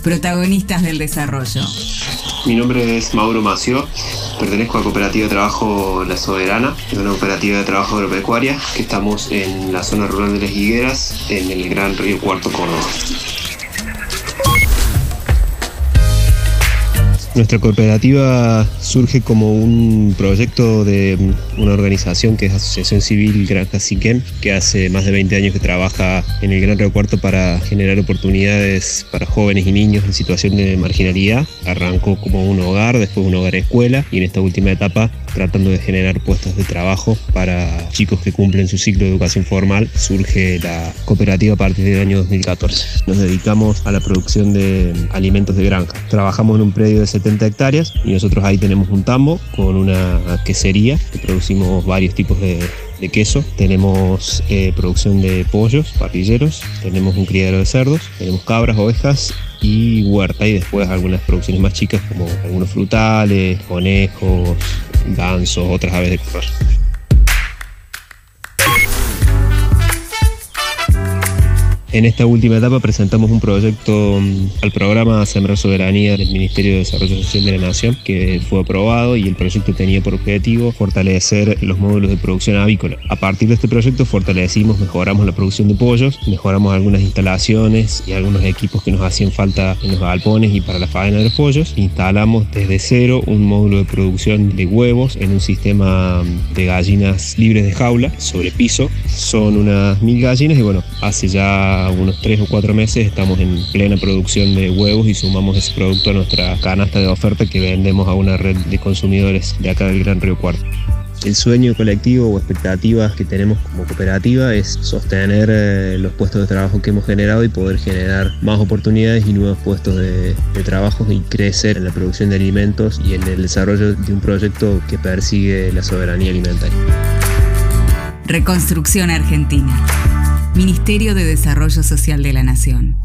protagonistas del desarrollo. Mi nombre es Mauro Mació, pertenezco a Cooperativa de Trabajo La Soberana, una cooperativa de trabajo agropecuaria que estamos en la zona rural de Las Higueras, en el Gran Río Cuarto Córdoba. Nuestra cooperativa surge como un proyecto de una organización que es Asociación Civil Granja Siquem, que hace más de 20 años que trabaja en el Gran Río Cuarto para generar oportunidades para jóvenes y niños en situación de marginalidad. Arrancó como un hogar, después un hogar escuela y en esta última etapa tratando de generar puestos de trabajo para chicos que cumplen su ciclo de educación formal, surge la cooperativa a partir del año 2014. Nos dedicamos a la producción de alimentos de granja. Trabajamos en un predio de 70 hectáreas y nosotros ahí tenemos un tambo con una quesería que producimos varios tipos de, queso. Tenemos eh, producción de pollos, parrilleros, tenemos un criadero de cerdos, tenemos cabras, ovejas y huerta y después algunas producciones más chicas como algunos frutales, conejos, gansos, otras aves de corral. En esta última etapa presentamos un proyecto mm, al programa Sembrar Soberanía del Ministerio de Desarrollo Social de la Nación que fue aprobado y el proyecto tenía por objetivo fortalecer los módulos de producción avícola. A partir de este proyecto fortalecimos, mejoramos la producción de pollos, mejoramos algunas instalaciones y algunos equipos que nos hacían falta en los galpones y para la faena de los pollos. Instalamos desde cero un módulo de producción de huevos en un sistema mm, de gallinas libres de jaula sobre piso. Son unas mil gallinas y bueno, hace ya unos tres o cuatro meses estamos en plena producción de huevos y sumamos ese producto a nuestra canasta de oferta que vendemos a una red de consumidores de acá del Gran Río Cuarto. El sueño colectivo o expectativas que tenemos como cooperativa es sostener eh, los puestos de trabajo que hemos generado y poder generar más oportunidades y nuevos puestos de, de, trabajo y crecer en la producción de alimentos y en el desarrollo de un proyecto que persigue la soberanía alimentaria. Reconstrucción Argentina. Ministerio de Desarrollo Social de la Nación.